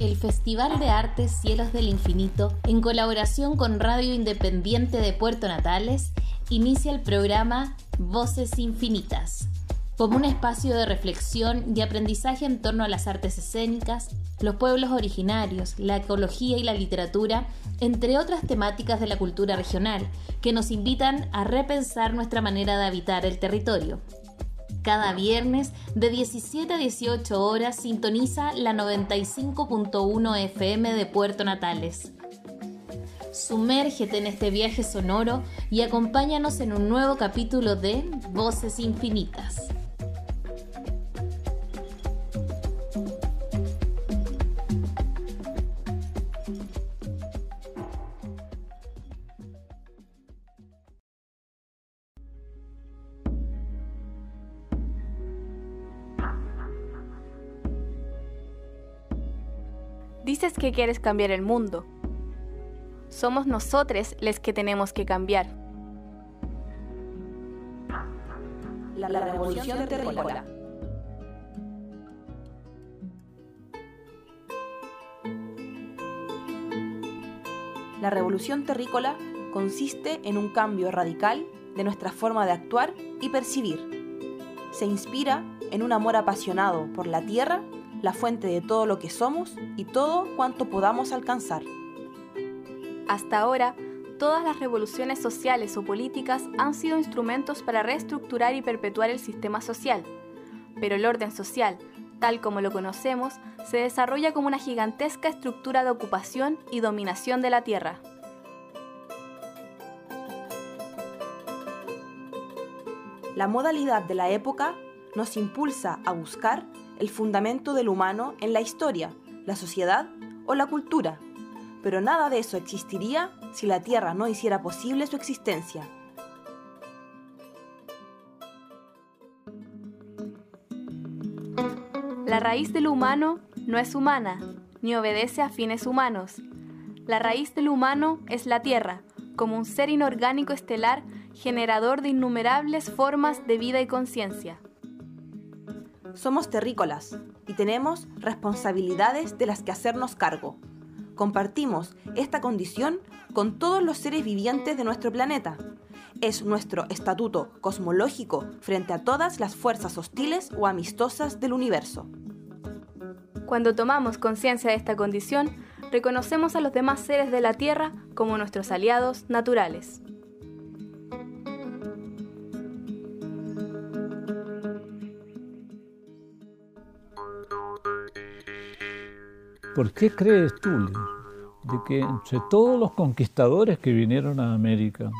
el Festival de Artes Cielos del Infinito, en colaboración con Radio Independiente de Puerto Natales, inicia el programa Voces Infinitas, como un espacio de reflexión y aprendizaje en torno a las artes escénicas, los pueblos originarios, la ecología y la literatura, entre otras temáticas de la cultura regional, que nos invitan a repensar nuestra manera de habitar el territorio. Cada viernes de 17 a 18 horas sintoniza la 95.1 FM de Puerto Natales. Sumérgete en este viaje sonoro y acompáñanos en un nuevo capítulo de Voces Infinitas. Dices que quieres cambiar el mundo. Somos nosotros los que tenemos que cambiar. La, revolución terrícola. La revolución terrícola consiste en un cambio radical de nuestra forma de actuar y percibir. Se inspira en un amor apasionado por la tierra la fuente de todo lo que somos y todo cuanto podamos alcanzar. Hasta ahora, todas las revoluciones sociales o políticas han sido instrumentos para reestructurar y perpetuar el sistema social, pero el orden social, tal como lo conocemos, se desarrolla como una gigantesca estructura de ocupación y dominación de la tierra. La modalidad de la época nos impulsa a buscar el fundamento del humano en la historia, la sociedad o la cultura, pero nada de eso existiría si la Tierra no hiciera posible su existencia. La raíz del humano no es humana, ni obedece a fines humanos. La raíz del humano es la Tierra, como un ser inorgánico estelar generador de innumerables formas de vida y conciencia. Somos terrícolas y tenemos responsabilidades de las que hacernos cargo. Compartimos esta condición con todos los seres vivientes de nuestro planeta. Es nuestro estatuto cosmológico frente a todas las fuerzas hostiles o amistosas del universo. Cuando tomamos conciencia de esta condición, reconocemos a los demás seres de la Tierra como nuestros aliados naturales. ¿Por qué crees tú, de que entre todos los conquistadores que vinieron a América,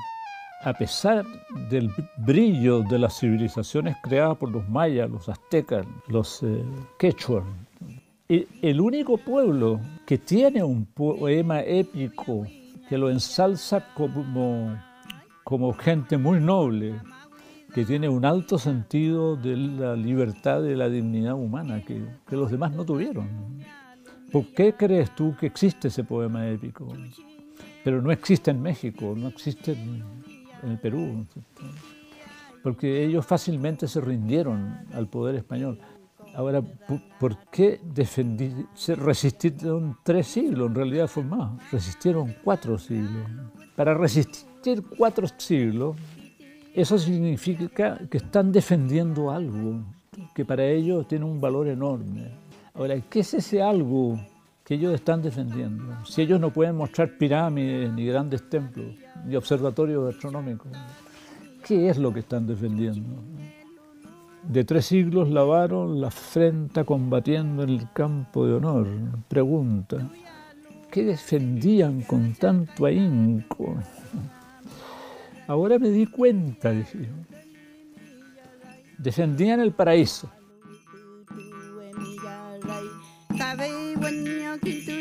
a pesar del brillo de las civilizaciones creadas por los mayas, los aztecas, los eh, quechua, el único pueblo que tiene un poema épico que lo ensalza como, como gente muy noble, que tiene un alto sentido de la libertad de la dignidad humana que los demás no tuvieron. ¿Por qué crees tú que existe ese poema épico? Pero no existe en México, no existe en, el Perú. Porque ellos fácilmente se rindieron al poder español. Ahora, ¿por qué defendí, resistieron tres siglos? En realidad fue más, resistieron cuatro siglos. Para resistir cuatro siglos, eso significa que están defendiendo algo que para ellos tiene un valor enorme. Ahora, ¿qué es ese algo que ellos están defendiendo? Si ellos no pueden mostrar pirámides, ni grandes templos, ni observatorios astronómicos, ¿qué es lo que están defendiendo? De tres siglos lavaron la frente combatiendo en el campo de honor. Pregunta, ¿qué defendían con tanto ahínco? Ahora me di cuenta, decía. Defendían el paraíso tabe wanya you.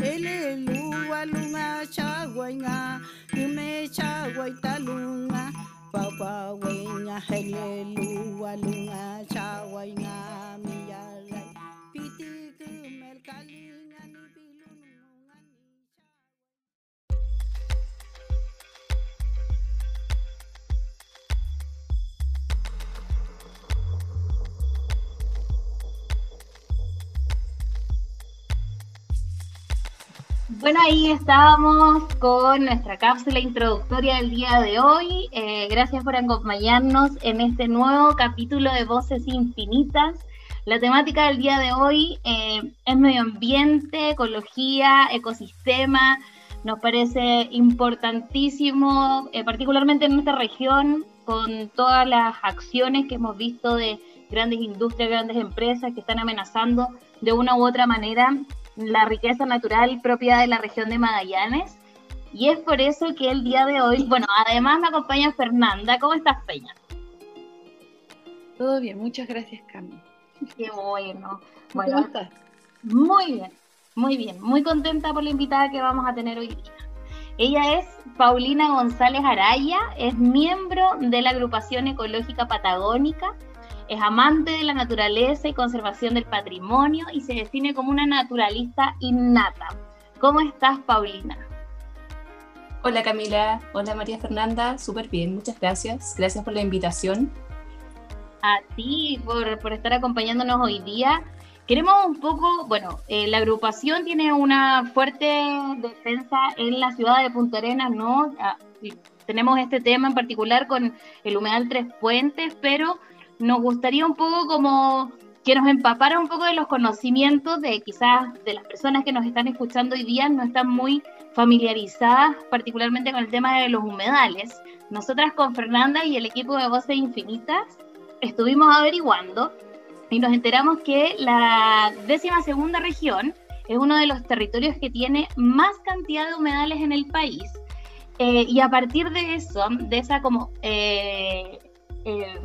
ele luwa lunga chaguaña yume chaguaita lunga papa wenya hele luwa lunga chaguaña Bueno, ahí estábamos con nuestra cápsula introductoria del día de hoy. Eh, gracias por acompañarnos en este nuevo capítulo de Voces Infinitas. La temática del día de hoy eh, es medio ambiente, ecología, ecosistema. Nos parece importantísimo, eh, particularmente en nuestra región, con todas las acciones que hemos visto de grandes industrias, grandes empresas que están amenazando de una u otra manera la riqueza natural propia de la región de Magallanes. Y es por eso que el día de hoy, bueno, además me acompaña Fernanda. ¿Cómo estás, Peña? Todo bien, muchas gracias, Cami. Qué bueno. Bueno, ¿Cómo estás? Muy bien, muy bien. Muy contenta por la invitada que vamos a tener hoy día. Ella es Paulina González Araya, es miembro de la agrupación ecológica patagónica es amante de la naturaleza y conservación del patrimonio y se define como una naturalista innata. ¿Cómo estás, Paulina? Hola Camila, hola María Fernanda, súper bien, muchas gracias. Gracias por la invitación. A ti por, por estar acompañándonos hoy día. Queremos un poco, bueno, eh, la agrupación tiene una fuerte defensa en la ciudad de Punta Arenas, ¿no? Ah, tenemos este tema en particular con el humedal Tres Puentes, pero nos gustaría un poco como que nos empapara un poco de los conocimientos de quizás de las personas que nos están escuchando hoy día no están muy familiarizadas particularmente con el tema de los humedales. Nosotras con Fernanda y el equipo de Voces Infinitas estuvimos averiguando y nos enteramos que la décima segunda región es uno de los territorios que tiene más cantidad de humedales en el país. Eh, y a partir de eso, de esa como eh, eh,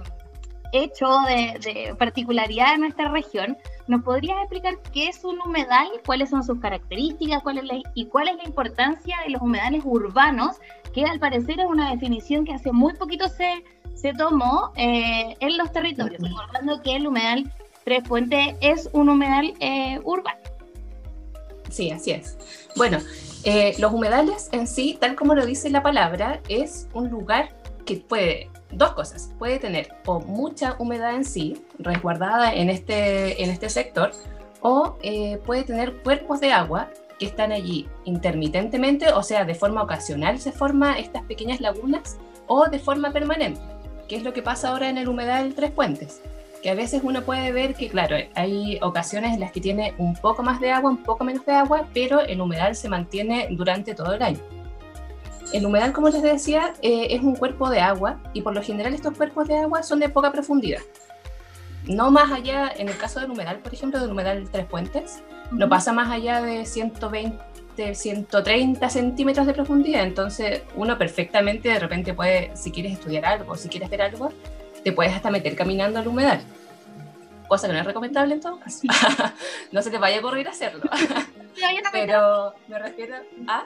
hecho de, particularidad de nuestra región, ¿nos podrías explicar qué es un humedal, cuáles son sus características cuál es y cuál es la importancia de los humedales urbanos, que al parecer es una definición que hace muy poquito se, se tomó eh, en los territorios, recordando que el humedal Tres Puentes es un humedal eh, urbano. Sí, así es. Bueno, eh, los humedales en sí, tal como lo dice la palabra, es un lugar que puede dos cosas. Puede tener o mucha humedad en sí, resguardada en este, en este sector, o eh, puede tener cuerpos de agua que están allí intermitentemente, o sea, de forma ocasional se forman estas pequeñas lagunas, o de forma permanente, que es lo que pasa ahora en el humedal Tres Puentes, que a veces uno puede ver que, claro, hay ocasiones en las que tiene un poco más de agua, un poco menos de agua, pero el humedal se mantiene durante todo el año. El humedal, como les decía, eh, es un cuerpo de agua y por lo general estos cuerpos de agua son de poca profundidad. No más allá, en el caso del humedal, por ejemplo, del humedal Tres Puentes, no pasa más allá de 120, 130 centímetros de profundidad. Entonces, uno perfectamente de repente puede, si quieres estudiar algo, si quieres ver algo, te puedes hasta meter caminando al humedal. Cosa que no es recomendable en todo caso. no se te vaya a ocurrir hacerlo. Pero me refiero a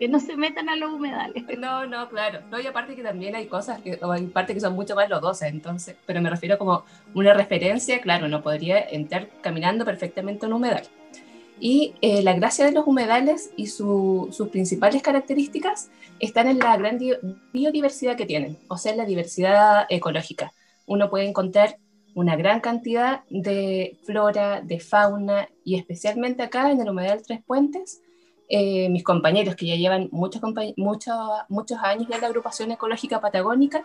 que no se metan a los humedales. No, no, claro. No, y aparte que también hay cosas que, o hay que son mucho más lodosas, entonces, pero me refiero como una referencia, claro, no podría entrar caminando perfectamente en un humedal. Y eh, la gracia de los humedales y sus principales características están en la gran biodiversidad que tienen, o sea, la diversidad ecológica. Uno puede encontrar una gran cantidad de flora, de fauna, y especialmente acá en el humedal Tres Puentes, eh, mis compañeros que ya llevan muchos, muchos, muchos años en la agrupación ecológica patagónica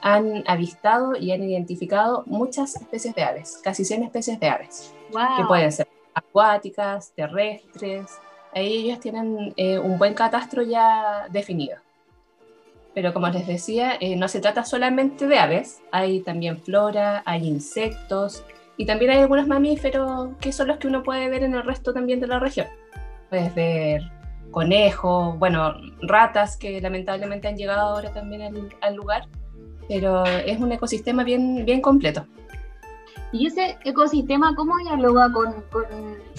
han avistado y han identificado muchas especies de aves, casi 100 especies de aves, que pueden ser acuáticas, terrestres. Ahí ellos tienen eh, un buen catastro ya definido. Pero como les decía, eh, no se trata solamente de aves, hay también flora, hay insectos y también hay algunos mamíferos que son los que uno puede ver en el resto también de la región puedes ver conejos, bueno, ratas que lamentablemente han llegado ahora también al, lugar, pero es un ecosistema bien, bien completo. ¿Y ese ecosistema cómo dialoga con, con,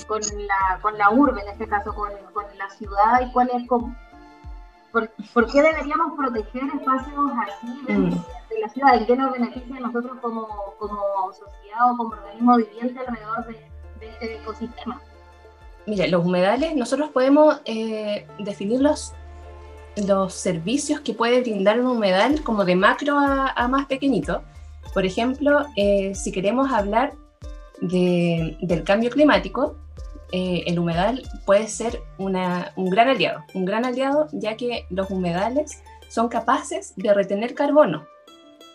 con, la, con la urbe, en este caso, con, con la ciudad? ¿Y cuál es como, por, qué deberíamos proteger espacios así de, mm. de, la ciudad? ¿En qué nos beneficia a nosotros como, como sociedad o como organismo viviente alrededor de, de este ecosistema? Mire, los humedales, nosotros podemos eh, definir los, los servicios que puede brindar un humedal como de macro a, más pequeñito. Por ejemplo, eh, si queremos hablar del cambio climático, eh, el humedal puede ser un gran aliado, un gran aliado ya que los humedales son capaces de retener carbono.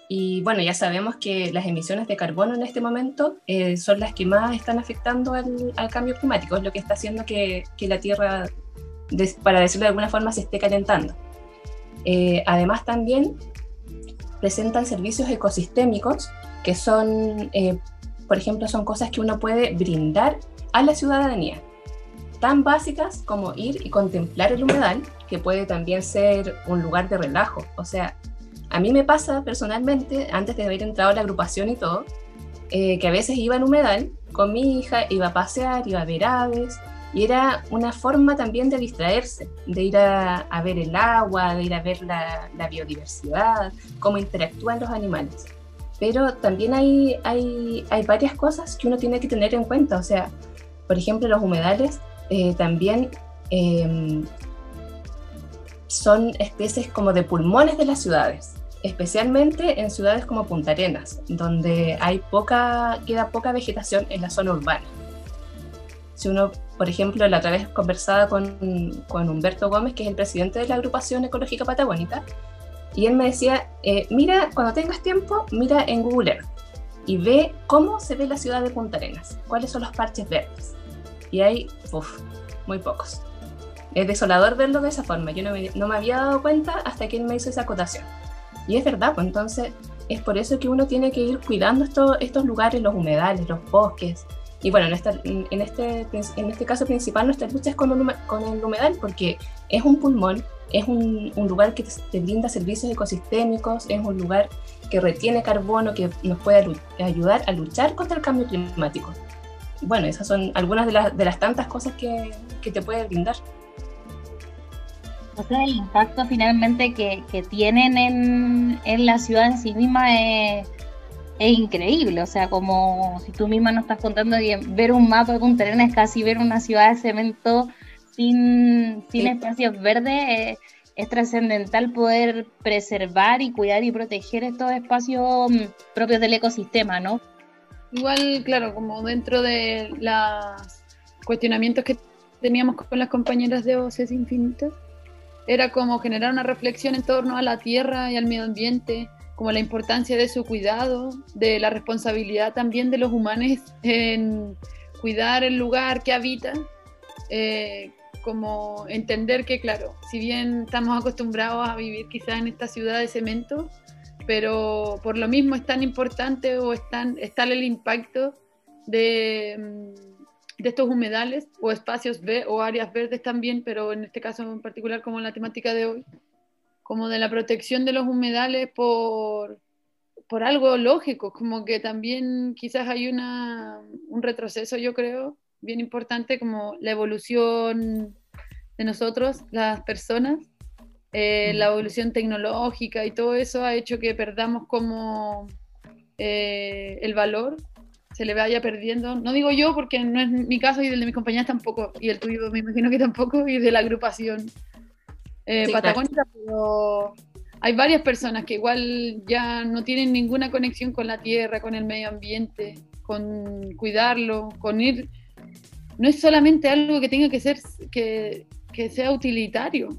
Y bueno, ya sabemos que las emisiones de carbono en este momento eh, son las que más están afectando al, cambio climático, es lo que está haciendo que, la Tierra, para decirlo de alguna forma, se esté calentando. Eh, además también presentan servicios ecosistémicos que son, por ejemplo, son cosas que uno puede brindar a la ciudadanía, tan básicas como ir y contemplar el humedal, que puede también ser un lugar de relajo. O sea, a mí me pasa personalmente, antes de haber entrado a la agrupación y todo, eh, que a veces iba al humedal con mi hija, iba a pasear, iba a ver aves, y era una forma también de distraerse, de ir a, ver el agua, de ir a ver la, la, biodiversidad, cómo interactúan los animales. Pero también hay, hay, hay varias cosas que uno tiene que tener en cuenta, o sea, por ejemplo, los humedales eh, también em, son especies como de pulmones de las ciudades, especialmente en ciudades como Punta Arenas, donde hay poca, queda poca vegetación en la zona urbana. Si uno, por ejemplo, la otra vez conversaba con, con Humberto Gómez, que es el presidente de la agrupación ecológica patagónica, y él me decía, eh, mira, cuando tengas tiempo, mira en Google Earth y ve cómo se ve la ciudad de Punta Arenas, cuáles son los parches verdes. Y hay, uff, muy pocos. Es desolador verlo de esa forma. Yo no me, no me, había dado cuenta hasta que él me hizo esa acotación. Y es verdad, pues entonces es por eso que uno tiene que ir cuidando esto, estos lugares, los humedales, los bosques. Y bueno, en, esta, en, este, en este caso principal nuestra lucha es con, con el humedal porque es un pulmón, es un, un, lugar que te brinda servicios ecosistémicos, es un lugar que retiene carbono, que nos puede ayudar a luchar contra el cambio climático. Bueno, esas son algunas de, las, de las tantas cosas que, que, te puede brindar. O sea, el impacto finalmente que, que tienen en, en, la ciudad en sí misma es, es, increíble. O sea, como si tú misma nos estás contando que ver un mapa de un terreno es casi ver una ciudad de cemento sin, sin espacios verdes. es trascendental poder preservar y cuidar y proteger estos espacios mm, propios del ecosistema, ¿no? Igual, claro, como dentro de los cuestionamientos que teníamos con las compañeras de Voces Infinitas, era como generar una reflexión en torno a la tierra y al medio ambiente, como la importancia de su cuidado, de la responsabilidad también de los humanos en cuidar el lugar que habitan, eh, como entender que, claro, si bien estamos acostumbrados a vivir quizás en esta ciudad de cemento, pero por lo mismo es tan importante o es, tan, tal el impacto de, mm, de, estos humedales o espacios o áreas verdes también, pero en este caso en particular como en la temática de hoy, como de la protección de los humedales por, por algo lógico, como que también quizás hay una, un retroceso, yo creo, bien importante, como la evolución de nosotros, las personas, eh, la evolución tecnológica y todo eso ha hecho que perdamos como eh, el valor, se le vaya perdiendo. No digo yo porque no es mi caso y el de mis compañeras tampoco, y el tuyo me imagino que tampoco, y de la agrupación eh, patagónica, pero hay varias personas que igual ya no tienen ninguna conexión con la tierra, con el medio ambiente, con cuidarlo, con ir... No es solamente algo que tenga que ser, que, que sea utilitario,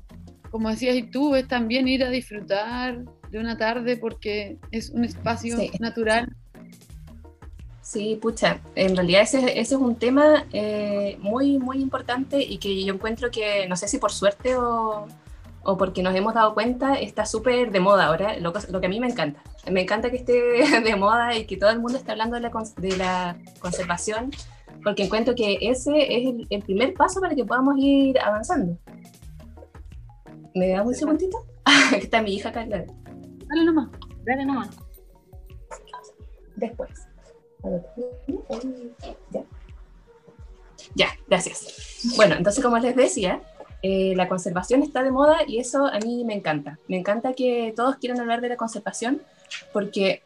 como decías y tú, es también ir a disfrutar de una tarde porque es un espacio natural. Sí, pucha, en realidad ese, ese es un tema eh, muy, muy importante y que yo encuentro que, no sé si por suerte o, o porque nos hemos dado cuenta, está súper de moda ahora, lo, lo, que a mí me encanta. Me encanta que esté de moda y que todo el mundo esté hablando de la, de la conservación, porque encuentro que ese es el, el primer paso para que podamos ir avanzando. ¿Me das un segundito? Aquí está mi hija acá. Dale nomás, dale nomás. Después. Ya. Gracias. Bueno, entonces como les decía, eh, la conservación está de moda y eso a mí me encanta. Me encanta que todos quieran hablar de la conservación porque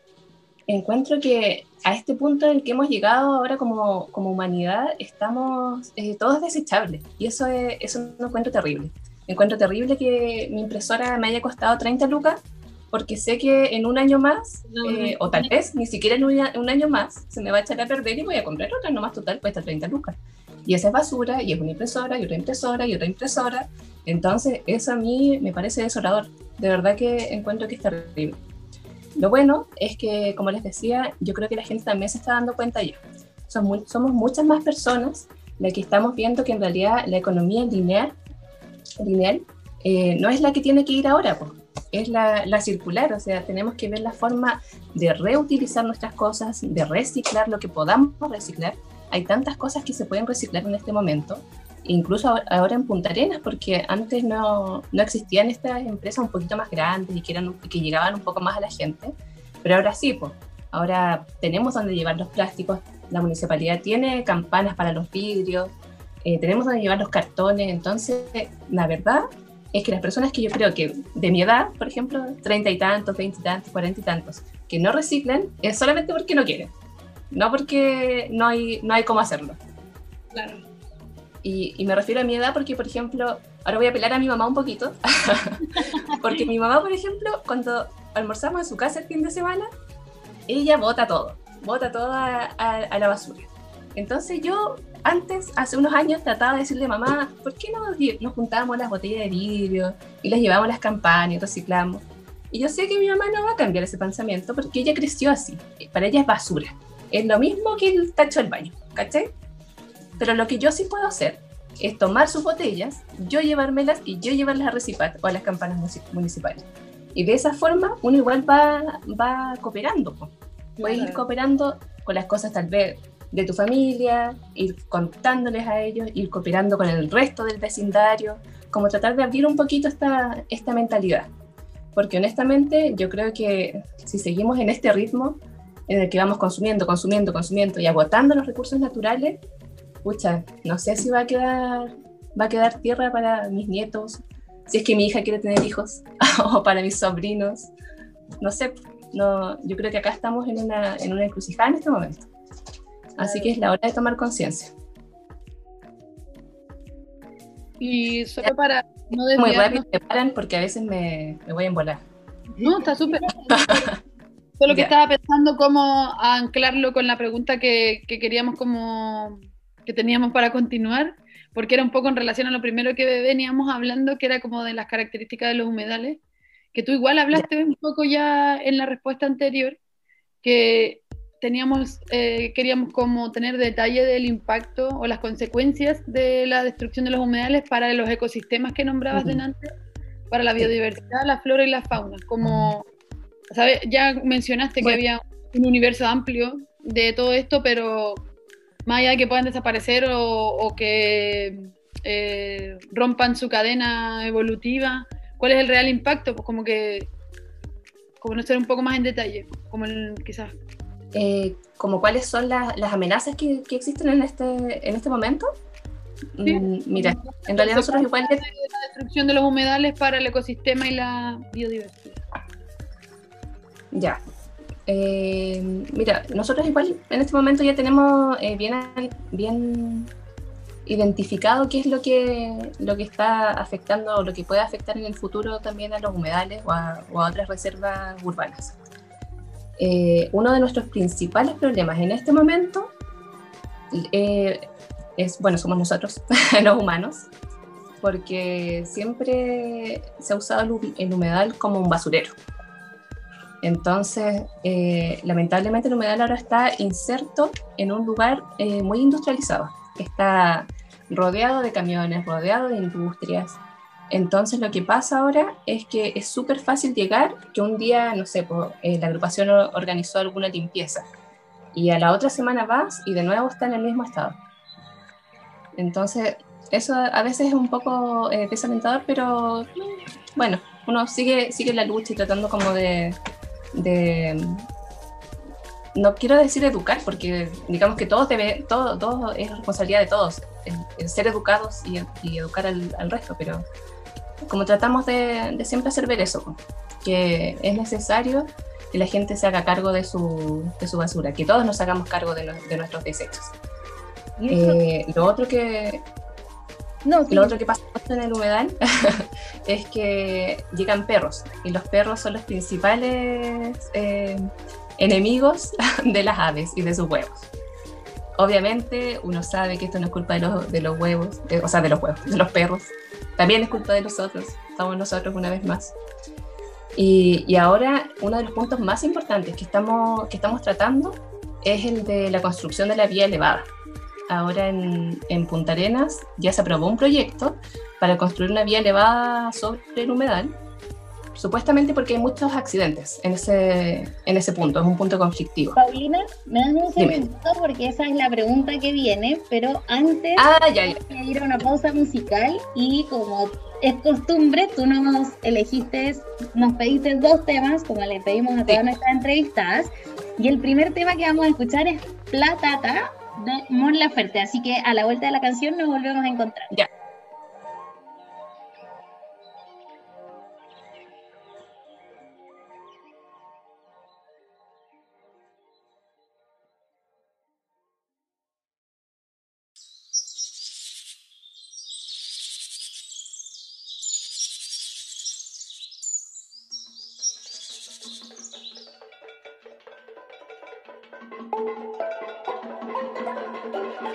encuentro que a este punto en el que hemos llegado ahora como, como humanidad estamos eh, todos desechables y eso es, eso un encuentro terrible encuentro terrible que mi impresora me haya costado 30 lucas porque sé que en un año más, eh, o tal vez ni siquiera en un, año más, se me va a echar a perder y voy a comprar otra, nomás total cuesta 30 lucas. Y esa es basura, y es una impresora, y otra impresora, y otra impresora. Entonces, eso a mí me parece desolador. De verdad que encuentro que es terrible. Lo bueno es que, como les decía, yo creo que la gente también se está dando cuenta ya. Somos, somos muchas más personas las que estamos viendo que en realidad la economía lineal, lineal eh, no es la que tiene que ir ahora, pues es la, la, circular, o sea, tenemos que ver la forma de reutilizar nuestras cosas, de reciclar lo que podamos reciclar. Hay tantas cosas que se pueden reciclar en este momento, incluso ahora en Punta Arenas, porque antes no, no existían estas empresas un poquito más grandes y que, eran, que llegaban un poco más a la gente, pero ahora sí, pues, ahora tenemos donde llevar los plásticos, la municipalidad tiene campanas para los vidrios, eh, tenemos donde llevar los cartones, entonces, la verdad es que las personas que yo creo que de mi edad, por ejemplo, treinta y tantos, veinte y tantos, cuarenta y tantos, que no reciclan, es solamente porque no quieren, no porque no hay, no hay cómo hacerlo. Claro. Y, y me refiero a mi edad porque, por ejemplo, ahora voy a apelar a mi mamá un poquito, porque mi mamá, por ejemplo, cuando almorzamos en su casa el fin de semana, ella bota todo, bota todo a, a la basura. Entonces yo antes, hace unos años, trataba de decirle a mamá, ¿por qué no nos juntábamos las botellas de vidrio y las llevamos a las campañas y reciclamos? Y yo sé que mi mamá no va a cambiar ese pensamiento porque ella creció así. Para ella es basura. Es lo mismo que el tacho del baño, ¿cachai? Pero lo que yo sí puedo hacer es tomar sus botellas, yo llevármelas y yo llevarlas a Recipat o a las campanas municipales. Y de esa forma uno igual va, va cooperando. Puede ir cooperando con las cosas tal vez de tu familia, ir contándoles a ellos, ir cooperando con el resto del vecindario, como tratar de abrir un poquito esta, esta mentalidad. Porque honestamente yo creo que si seguimos en este ritmo en el que vamos consumiendo, consumiendo, consumiendo y agotando los recursos naturales, pucha, no sé si va a quedar, va a quedar tierra para mis nietos, si es que mi hija quiere tener hijos, o para mis sobrinos, no sé, no, yo creo que acá estamos en una, en una encrucijada en este momento. Así que es la hora de tomar conciencia. Y solo para no. Muy rápido me paran porque a veces me, me voy a embolar. No, está súper. Solo que estaba pensando cómo anclarlo con la pregunta que, que, queríamos como que teníamos para continuar, porque era un poco en relación a lo primero que veníamos hablando, que era como de las características de los humedales, que tú igual hablaste un poco ya en la respuesta anterior, que teníamos, eh, queríamos como tener detalle del impacto o las consecuencias de la destrucción de los humedales para los ecosistemas que nombrabas delante, para la biodiversidad, la flora y la fauna. Como, ¿sabes? Ya mencionaste que había un universo amplio de todo esto, pero más allá de que puedan desaparecer o, que eh, rompan su cadena evolutiva, ¿cuál es el real impacto? Pues como que conocer un poco más en detalle, como quizás eh, como cuáles son las amenazas que, existen en este, en este momento. Mm, mira, en realidad nosotros igual... La destrucción de los humedales para el ecosistema y la biodiversidad. Ya. Eh, mira, nosotros igual en este momento ya tenemos eh, bien, bien identificado qué es lo que, lo que está afectando o lo que puede afectar en el futuro también a los humedales o a otras reservas urbanas. Eh, uno de nuestros principales problemas en este momento eh, es, bueno, somos nosotros, los humanos, porque siempre se ha usado el, humedal como un basurero. Entonces, eh, lamentablemente el humedal ahora está inserto en un lugar muy industrializado. Está rodeado de camiones, rodeado de industrias, entonces lo que pasa ahora es que es súper fácil llegar, que un día, no sé, eh, la agrupación organizó alguna limpieza y a la otra semana vas y de nuevo está en el mismo estado. Entonces eso a veces es un poco eh, desalentador, pero bueno, uno sigue, sigue la lucha y tratando como de, no quiero decir educar, porque digamos que todos debe, todo, todo es responsabilidad de todos, el, ser educados y, educar al, resto, pero como tratamos de, siempre hacer ver eso, que es necesario que la gente se haga cargo de su, de su basura, que todos nos hagamos cargo de, nuestros desechos. Eh, lo otro que... No, Lo otro que pasa en el humedal es que llegan perros y los perros son los principales eh, enemigos de las aves y de sus huevos. Obviamente uno sabe que esto no es culpa de los, de los huevos, o sea, de los huevos, de los perros. También es culpa de nosotros, somos nosotros una vez más. Y, y, ahora uno de los puntos más importantes que estamos, que estamos tratando es el de la construcción de la vía elevada ahora en, en, Punta Arenas ya se aprobó un proyecto para construir una vía elevada sobre el humedal, supuestamente porque hay muchos accidentes en ese, en ese punto, es un punto conflictivo. Paulina, me das un segundo porque esa es la pregunta que viene, pero antes ah, ya, ya. voy a ir a una pausa musical y como es costumbre, tú nos elegiste, nos pediste dos temas, como le pedimos a todas nuestras entrevistadas, y el primer tema que vamos a escuchar es Platata de Mon Laferte. Así que a la vuelta de la canción nos volvemos a encontrar. Ya.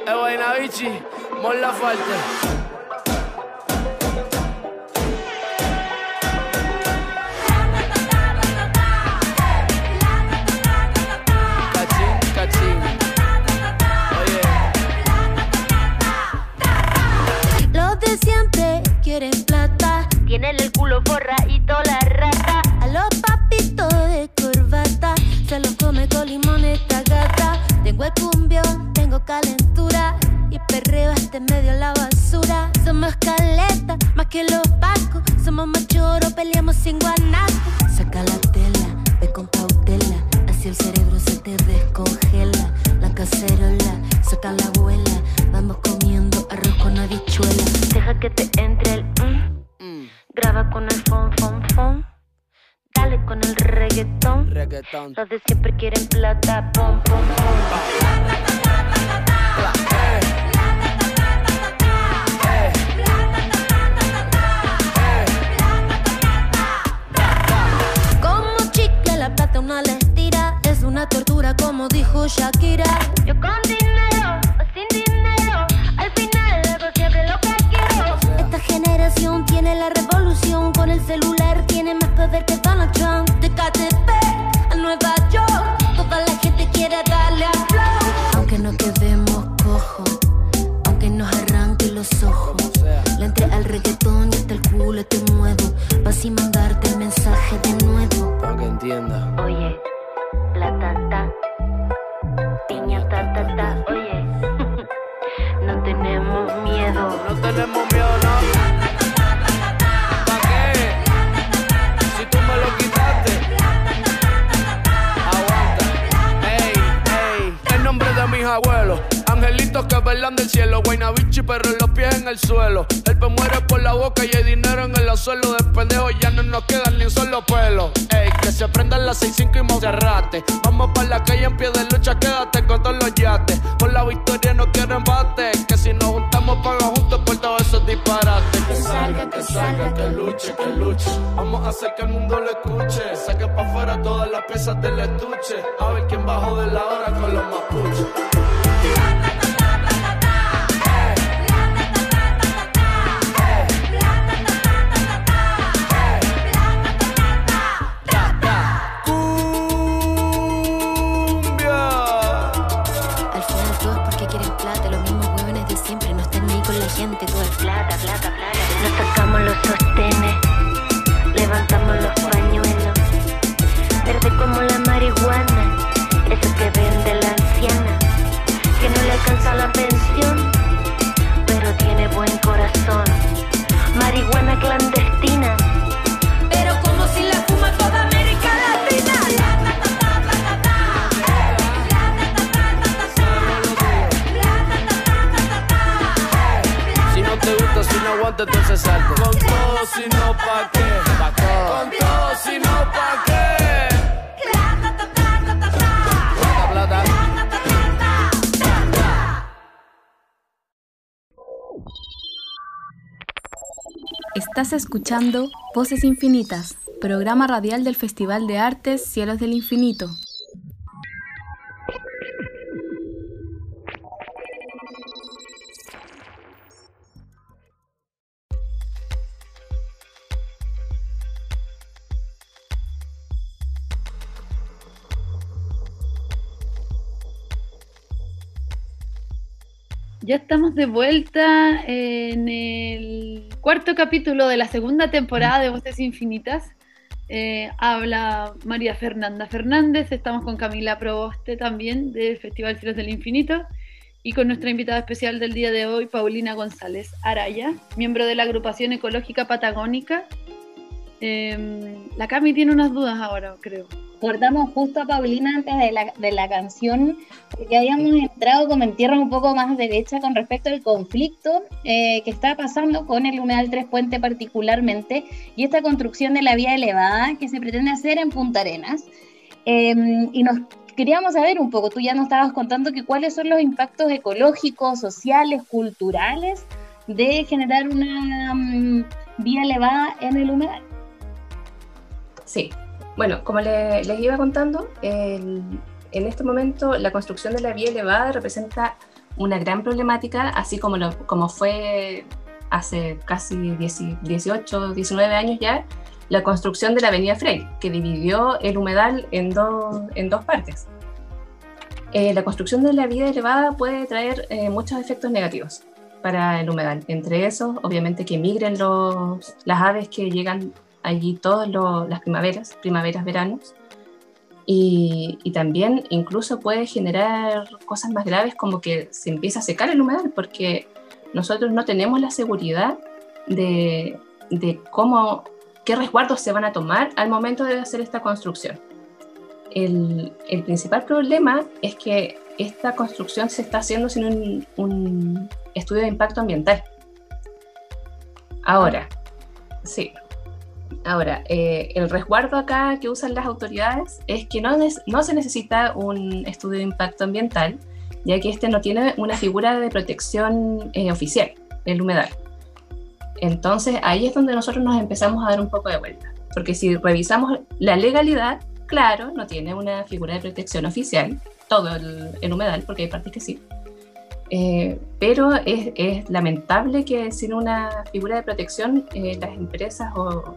Eh e voi Navici, molla forte. Del cielo, Guaynabichi, pero los pies en el suelo. El pe muere por la boca y hay dinero en el suelo. De pendejo ya no nos quedan ni un solo pelo. Ey, que se prendan las 6-5 y Monserrate. Vamos para la calle en pie de lucha, quédate con todos los yates. Por la victoria no quiero embate. Que si nos juntamos, paga juntos por todos esos disparates. Que salga, que salga, que luche, que luche. Vamos a hacer que el mundo lo escuche. Saque para afuera todas las piezas del estuche. A ver quién bajó de la hora con los mapuches. Entonces. Con todo, si no, pa' qué. Con todo, si no, pa' qué. Estás escuchando Voces Infinitas, programa radial del Festival de Artes Cielos del Infinito. Ya estamos de vuelta en el cuarto capítulo de la segunda temporada de Voces Infinitas. Eh, habla María Fernanda Fernández, estamos con Camila Proboste también del Festival Cielos del Infinito y con nuestra invitada especial del día de hoy, Paulina González Araya, miembro de la agrupación ecológica patagónica. Eh, la Cami tiene unas dudas ahora, creo recordamos justo a Paulina antes de la, de la canción, porque habíamos entrado como en tierra un poco más derecha con respecto al conflicto eh, que está pasando con el humedal Tres Puente particularmente, y esta construcción de la vía elevada que se pretende hacer en Punta Arenas. Em, y nos queríamos saber un poco, tú ya nos estabas contando que cuáles son los impactos ecológicos, sociales, culturales de generar una mm, vía elevada en el humedal. Sí, bueno, como les iba contando, en este momento la construcción de la vía elevada representa una gran problemática, así como, como fue hace casi 18, 19 años ya, la construcción de la avenida Frey, que dividió el humedal en, en dos partes. Eh, la construcción de la vía elevada puede traer eh, muchos efectos negativos para el humedal, entre esos, obviamente, que migren los, las aves que llegan allí todas las primaveras, primaveras, veranos. Y, también incluso puede generar cosas más graves como que se empieza a secar el humedal porque nosotros no tenemos la seguridad de, de cómo, qué resguardos se van a tomar al momento de hacer esta construcción. El, el, principal problema es que esta construcción se está haciendo sin un, un estudio de impacto ambiental. Ahora, sí, Ahora, eh, el resguardo acá que usan las autoridades es que no, no se necesita un estudio de impacto ambiental, ya que este no tiene una figura de protección eh, oficial, el humedal. Entonces ahí es donde nosotros nos empezamos a dar un poco de vuelta, porque si revisamos la legalidad, claro, no tiene una figura de protección oficial, todo el, humedal, porque hay partes que sí. Eh, pero es, es, lamentable que sin una figura de protección las empresas o,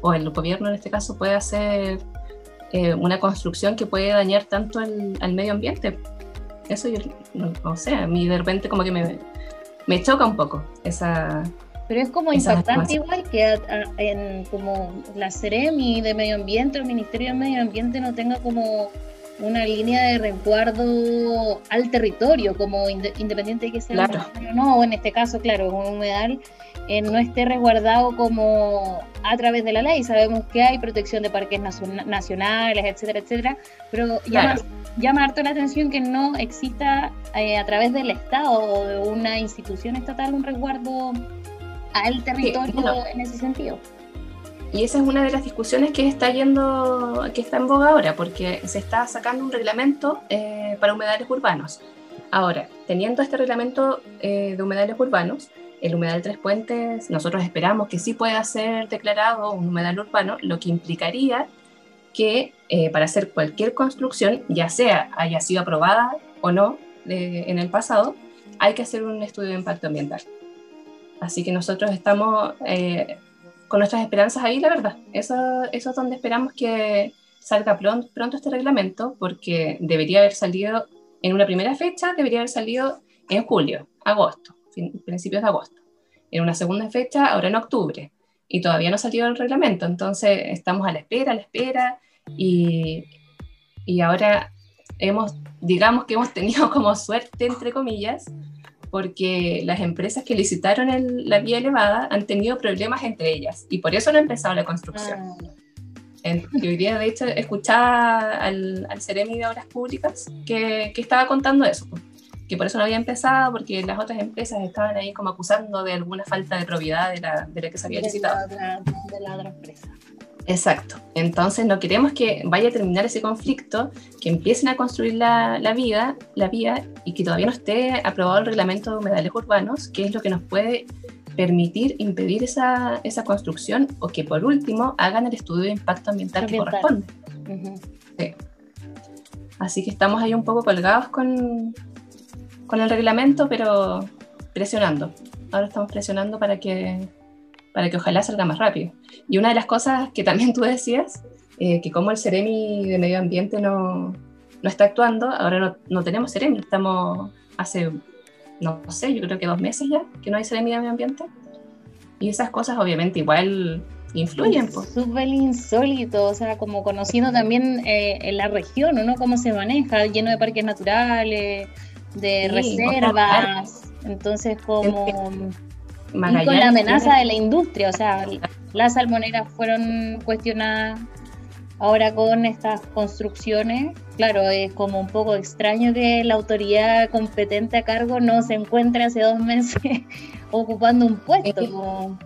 o el gobierno en este caso puede hacer eh, una construcción que puede dañar tanto al, medio ambiente. Eso yo, no, sé, a mí de repente como que me, me choca un poco esa... Pero es como impactante igual que en como la CEREMI de Medio Ambiente, el Ministerio de Medio Ambiente no tenga como una línea de resguardo al territorio, como independiente de que sea claro. o no, o en este caso, claro, un humedal eh, no esté resguardado como a través de la ley. Sabemos que hay protección de parques nacionales, etcétera, etcétera, pero llama, llama, harto la atención que no exista eh, a través del Estado o de una institución estatal un resguardo al territorio en ese sentido. Y esa es una de las discusiones que está yendo, que está en boga ahora, porque se está sacando un reglamento eh, para humedales urbanos. Ahora, teniendo este reglamento de humedales urbanos, el humedal Tres Puentes, nosotros esperamos que sí pueda ser declarado un humedal urbano, lo que implicaría que eh, para hacer cualquier construcción, ya sea haya sido aprobada o no eh, en el pasado, hay que hacer un estudio de impacto ambiental. Así que nosotros estamos eh, con nuestras esperanzas ahí, la verdad. Eso, es donde esperamos que salga pronto este reglamento, porque debería haber salido en una primera fecha, debería haber salido en julio, agosto principios de agosto. En una segunda fecha, ahora en octubre. Y todavía no salió el reglamento, entonces estamos a la espera, a la espera. Y, y ahora hemos, digamos que hemos tenido como suerte, entre comillas, porque las empresas que licitaron la vía elevada han tenido problemas entre ellas y por eso no ha empezado la construcción. Ah. y hoy día, de hecho, escuchaba al, al Ceremi de Obras Públicas que, que estaba contando eso, pues, que por eso no había empezado, porque las otras empresas estaban ahí como acusando de alguna falta de propiedad de la, de la que se había licitado. De la, de la otra empresa. Exacto. Entonces no queremos que vaya a terminar ese conflicto, que empiecen a construir la, la, vía, la vía y que todavía no esté aprobado el reglamento de humedales urbanos, que es lo que nos puede permitir, impedir esa, esa construcción o que por último hagan el estudio de impacto ambiental, que corresponde. sí. Así que estamos ahí un poco colgados con, con el reglamento, pero presionando. Ahora estamos presionando para que, para que ojalá salga más rápido. Y una de las cosas que también tú decías, eh, que como el Ceremi de Medio Ambiente no, no está actuando, ahora no, no, tenemos Ceremi, estamos hace, no sé, yo creo que dos meses ya que no hay Ceremi de Medio Ambiente. Y esas cosas obviamente igual influyen. Pues. Súper insólito, o sea, como conociendo también eh, en la región, ¿no? Cómo se maneja, lleno de parques naturales, de reservas, entonces como... y con la amenaza de la industria, o sea, las salmoneras fueron cuestionadas ahora con estas construcciones. Claro, es como un poco extraño que la autoridad competente a cargo no se encuentre hace dos meses ocupando un puesto.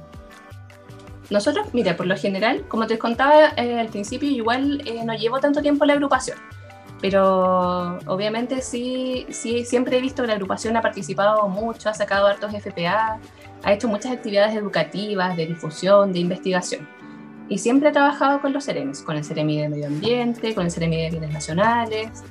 Nosotros, mira, por lo general, como te contaba eh, al principio, igual eh, no llevo tanto tiempo la agrupación, pero obviamente sí, sí, siempre he visto que la agrupación ha participado mucho, ha sacado hartos FPA, ha hecho muchas actividades educativas, de difusión, de investigación. Y siempre ha trabajado con los CEREMIS, con el CEREMI de Medio Ambiente, con el CEREMI de Bienes Nacionales,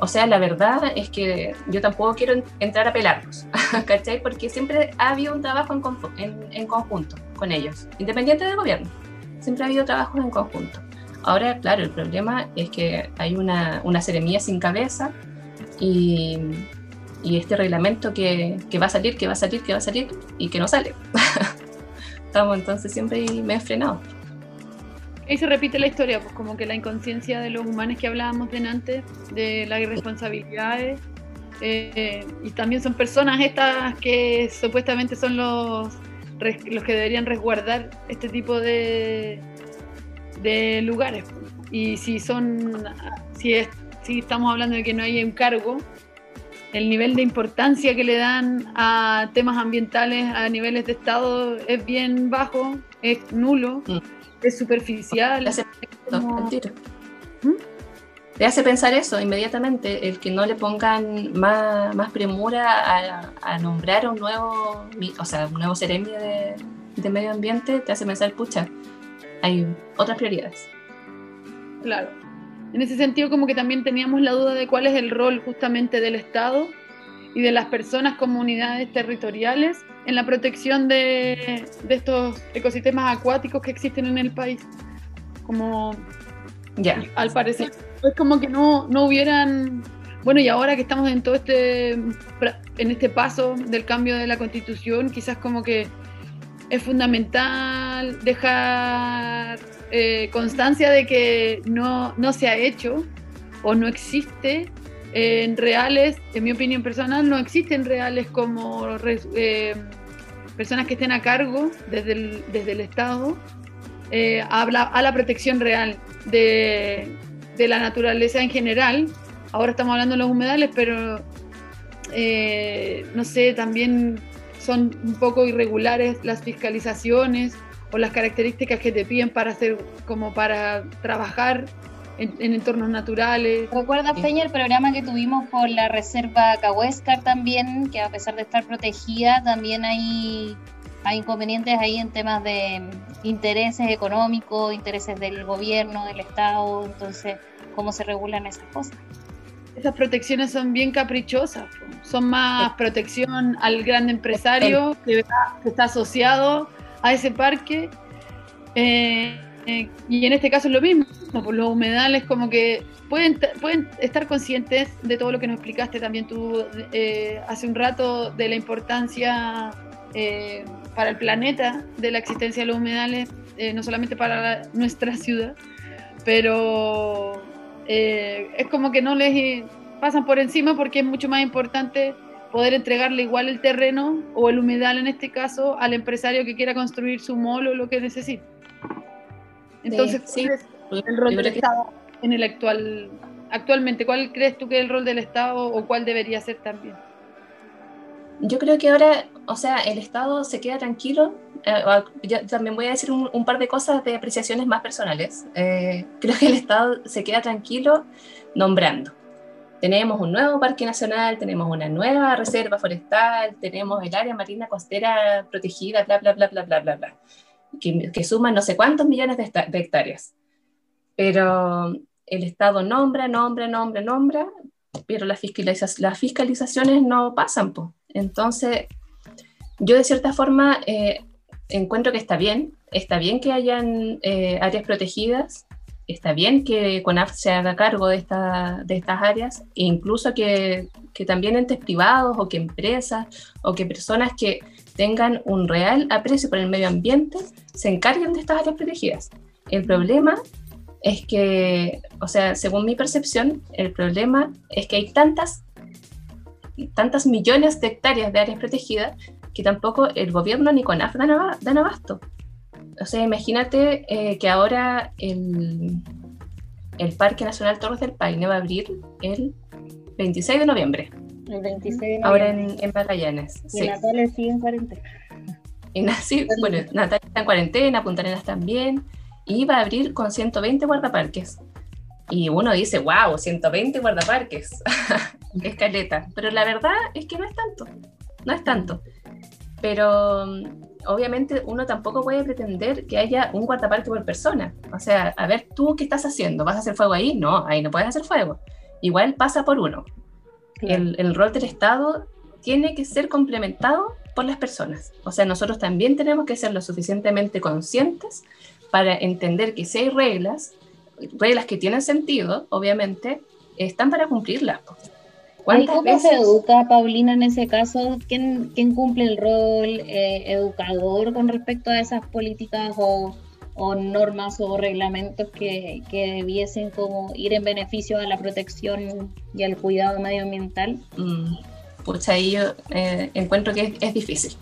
o sea, la verdad es que yo tampoco quiero entrar a pelarlos, ¿cachai? Porque siempre ha habido un trabajo en, en, conjunto con ellos, independiente del gobierno. Siempre ha habido trabajos en conjunto. Ahora, claro, el problema es que hay una, una seremía sin cabeza y, y este reglamento que, que, va a salir, que va a salir, que va a salir y que no sale. Estamos entonces siempre me he frenado. Ahí se repite la historia, pues como que la inconsciencia de los humanos que hablábamos de antes, de las irresponsabilidades, eh, y también son personas estas que supuestamente son los, los que deberían resguardar este tipo de, de lugares. Y si son, si, es, si estamos hablando de que no hay un cargo, el nivel de importancia que le dan a temas ambientales a niveles de Estado es bien bajo, es nulo. Mm es superficial. ¿Mm? Le hace, pensar eso inmediatamente, el que no le pongan más, más premura a, nombrar un nuevo, o sea, un nuevo seremio de, de medio ambiente, te hace pensar, pucha, hay otras prioridades. Claro. En ese sentido, como que también teníamos la duda de cuál es el rol justamente del Estado y de las personas, comunidades territoriales en la protección de, estos ecosistemas acuáticos que existen en el país. Como ya al parecer es como que no, no hubieran bueno y ahora que estamos en todo este en este paso del cambio de la constitución quizás como que es fundamental dejar eh, constancia de que no, no se ha hecho o no existe en reales, en mi opinión personal, no existen reales como eh, personas que estén a cargo desde el, desde el Estado eh, a, la, protección real de, la naturaleza en general. Ahora estamos hablando de los humedales, pero eh, no sé, también son un poco irregulares las fiscalizaciones o las características que te piden para hacer, como para trabajar en, entornos naturales. ¿Recuerdas, Peña, el programa que tuvimos con la Reserva Cahuéscar también, que a pesar de estar protegida, también hay, hay inconvenientes ahí en temas de intereses económicos, intereses del gobierno, del Estado, entonces, ¿cómo se regulan esas cosas? Esas protecciones son bien caprichosas, son más protección al gran empresario que, está asociado a ese parque. Eh, eh, y en este caso es lo mismo, por los humedales como que pueden, pueden estar conscientes de todo lo que nos explicaste también tú eh, hace un rato, de la importancia para el planeta de la existencia de los humedales, no solamente para nuestra ciudad, pero es como que no les pasan por encima porque es mucho más importante poder entregarle igual el terreno o el humedal en este caso al empresario que quiera construir su molo o lo que necesite. Entonces, sí, el rol del Estado en el actual, actualmente? ¿Cuál crees tú que es el rol del Estado o cuál debería ser también? Yo creo que ahora, o sea, el Estado se queda tranquilo. Eh, yo también voy a decir un, par de cosas de apreciaciones más personales. Eh, creo que el Estado se queda tranquilo nombrando. tenemos un nuevo parque nacional, tenemos una nueva reserva forestal, tenemos el área marina costera protegida, bla, bla, bla, bla, bla, bla, bla, que, que suman no sé cuántos millones de, de hectáreas. Pero el Estado nombra, nombra, nombra, nombra, pero las, las fiscalizaciones no pasan. pues. Entonces, yo de cierta forma eh, encuentro que está bien, está bien que hayan eh, áreas protegidas, está bien que CONAF se haga cargo de, de estas áreas, e incluso que, que también entes privados o que empresas o que personas que tengan un real aprecio por el medio ambiente se encarguen de estas áreas protegidas. El problema es que, o sea, según mi percepción, el problema es que hay tantas, tantas millones de hectáreas de áreas protegidas que tampoco el gobierno ni CONAF dan, dan abasto. O sea, imagínate eh, que ahora el, el Parque Nacional Torres del Paine va a abrir el 26 de noviembre. El 26 de noviembre. Ahora en, en Magallanes. Y sí. Natalia sigue en cuarentena. Y, sí, bueno, Natalia está en cuarentena, Punta Arenas también y va a abrir con 120 guardaparques. Y uno dice, wow, 120 guardaparques, qué escaleta. Pero la verdad es que no es tanto, no es tanto. Pero mm, obviamente uno tampoco puede pretender que haya un guardaparque por persona. O sea, a ver, ¿tú qué estás haciendo? ¿Vas a hacer fuego ahí? No, ahí no puedes hacer fuego. Igual pasa por uno. El, el rol del Estado tiene que ser complementado por las personas. O sea, nosotros también tenemos que ser lo suficientemente conscientes para entender que si hay reglas, reglas que tienen sentido, obviamente, están para cumplirlas. ¿Cuántas ¿Cómo se educa, Paulina, en ese caso? ¿Quién, quién cumple el rol eh, educador con respecto a esas políticas o, o normas o reglamentos que, que, debiesen como ir en beneficio a la protección y al cuidado medioambiental? Mm, pues ahí yo eh, encuentro que es, es difícil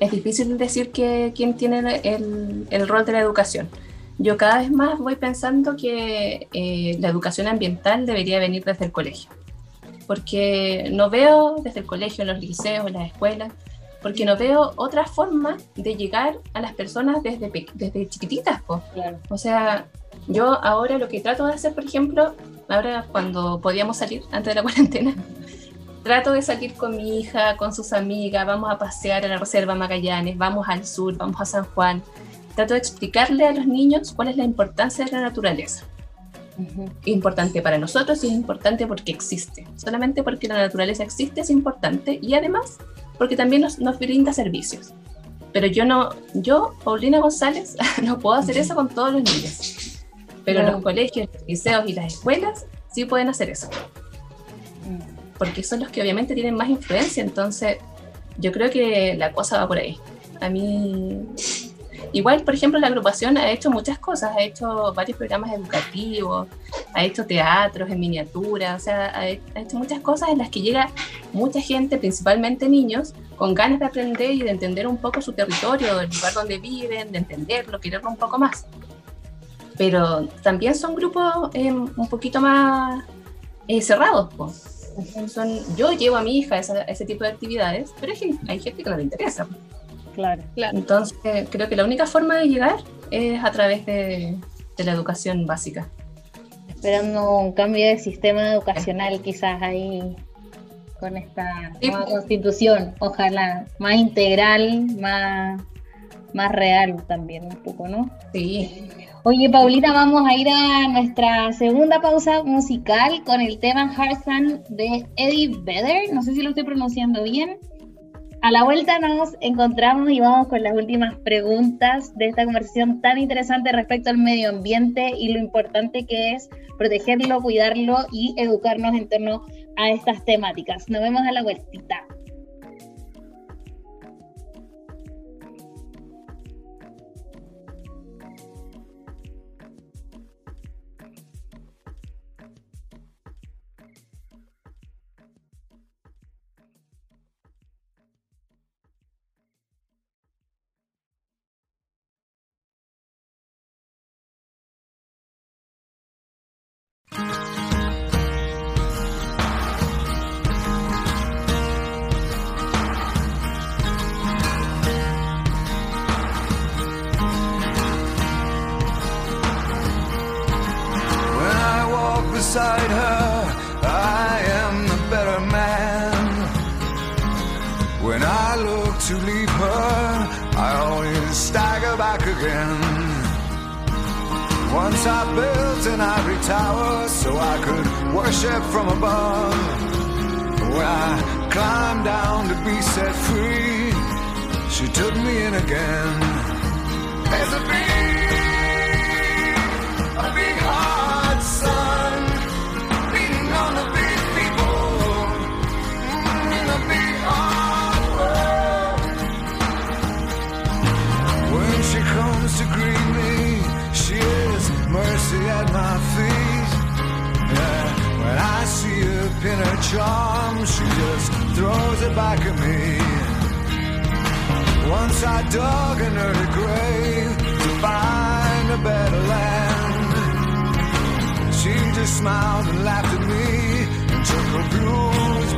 es difícil decir que quién tiene el, el, rol de la educación. Yo cada vez más voy pensando que eh, la educación ambiental debería venir desde el colegio, porque no veo desde el colegio, en los liceos, en las escuelas, porque no veo otra forma de llegar a las personas desde, desde chiquititas. Claro. O sea, yo ahora lo que trato de hacer, por ejemplo, ahora cuando podíamos salir antes de la cuarentena, trato de salir con mi hija, con sus amigas, vamos a pasear a la Reserva Magallanes, vamos al sur, vamos a San Juan. Trato de explicarle a los niños cuál es la importancia de la naturaleza. Importante para nosotros y es importante porque existe. Solamente porque la naturaleza existe es importante y además porque también nos, nos brinda servicios. Pero yo no, yo, Paulina González, no puedo hacer eso con todos los niños. Pero los colegios, los liceos y las escuelas sí pueden hacer eso porque son los que obviamente tienen más influencia, entonces yo creo que la cosa va por ahí. A mí, igual, por ejemplo, la agrupación ha hecho muchas cosas, ha hecho varios programas educativos, ha hecho teatros en miniatura, o sea, ha hecho muchas cosas en las que llega mucha gente, principalmente niños, con ganas de aprender y de entender un poco su territorio, el lugar donde viven, de entenderlo, quererlo un poco más. Pero también son grupos eh, un poquito más eh, cerrados, pues son, yo llevo a mi hija a, ese tipo de actividades, pero hay, hay gente que no le interesa. Claro, claro. Entonces, creo que la única forma de llegar es a través de, de la educación básica. Esperando un cambio de sistema educacional quizás ahí con esta nueva constitución, ojalá más integral, más, más real también un poco, ¿no? Sí. Oye, Paulita, vamos a ir a nuestra segunda pausa musical con el tema Heartland de Eddie Vedder. No sé si lo estoy pronunciando bien. A la vuelta nos encontramos y vamos con las últimas preguntas de esta conversación tan interesante respecto al medio ambiente y lo importante que es protegerlo, cuidarlo y educarnos en torno a estas temáticas. Nos vemos a la vueltita.